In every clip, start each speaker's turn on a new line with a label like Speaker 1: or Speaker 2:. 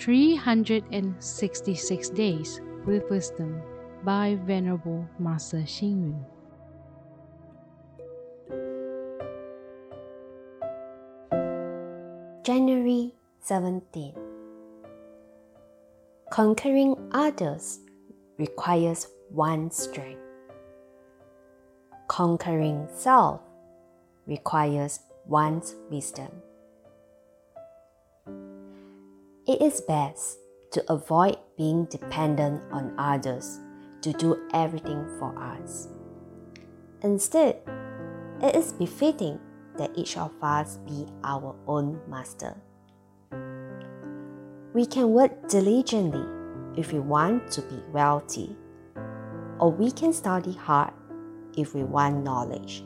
Speaker 1: 366 Days with Wisdom by Venerable Master Xing Yun.
Speaker 2: January 17 Conquering others requires one strength. Conquering self requires one's wisdom. It is best to avoid being dependent on others to do everything for us. Instead, it is befitting that each of us be our own master. We can work diligently if we want to be wealthy, or we can study hard if we want knowledge.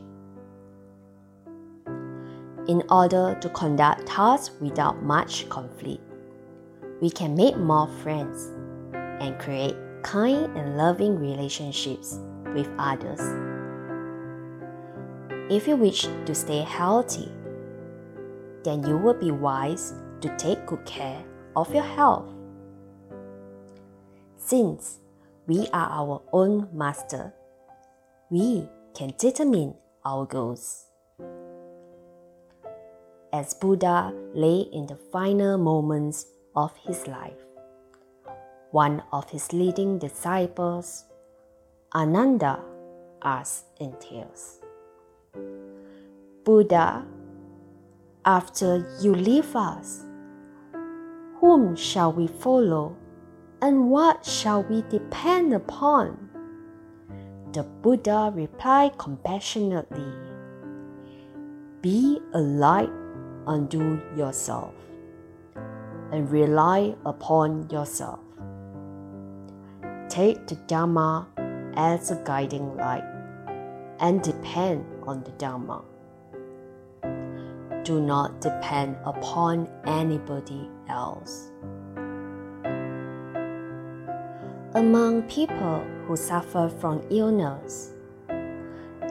Speaker 2: In order to conduct tasks without much conflict, we can make more friends and create kind and loving relationships with others. If you wish to stay healthy, then you will be wise to take good care of your health. Since we are our own master, we can determine our goals. As Buddha lay in the final moments of his life. One of his leading disciples, Ananda, asked in tears Buddha, after you leave us, whom shall we follow and what shall we depend upon? The Buddha replied compassionately Be a light unto yourself and rely upon yourself. Take the Dharma as a guiding light and depend on the Dharma. Do not depend upon anybody else. Among people who suffer from illness,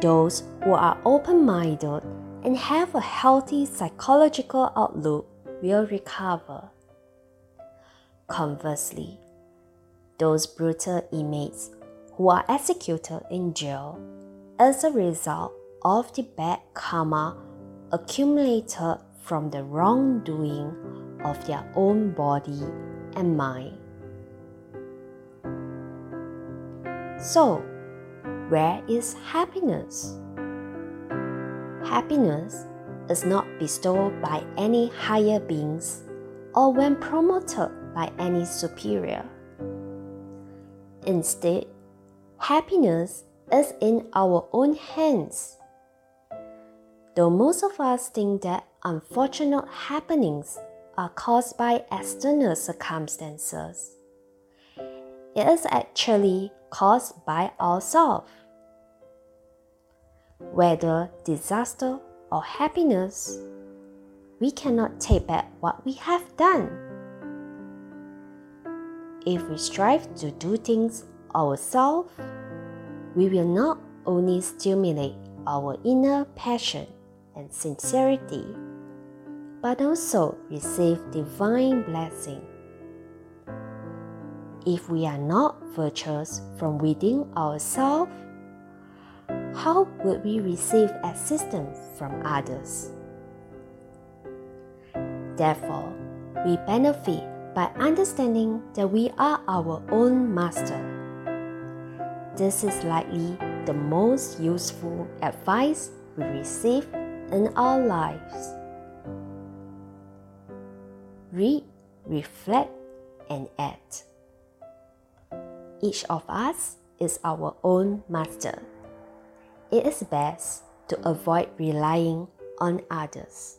Speaker 2: those who are open minded and have a healthy psychological outlook will recover. Conversely, those brutal inmates who are executed in jail as a result of the bad karma accumulated from the wrongdoing of their own body and mind. So, where is happiness? Happiness is not bestowed by any higher beings or when promoted by any superior. Instead, happiness is in our own hands. Though most of us think that unfortunate happenings are caused by external circumstances, it is actually caused by ourselves. Whether disaster or happiness, we cannot take back what we have done if we strive to do things ourselves, we will not only stimulate our inner passion and sincerity, but also receive divine blessing. If we are not virtuous from within ourselves, how would we receive assistance from others? Therefore, we benefit by understanding that we are our own master. This is likely the most useful advice we receive in our lives. Read, reflect, and act. Each of us is our own master. It is best to avoid relying on others.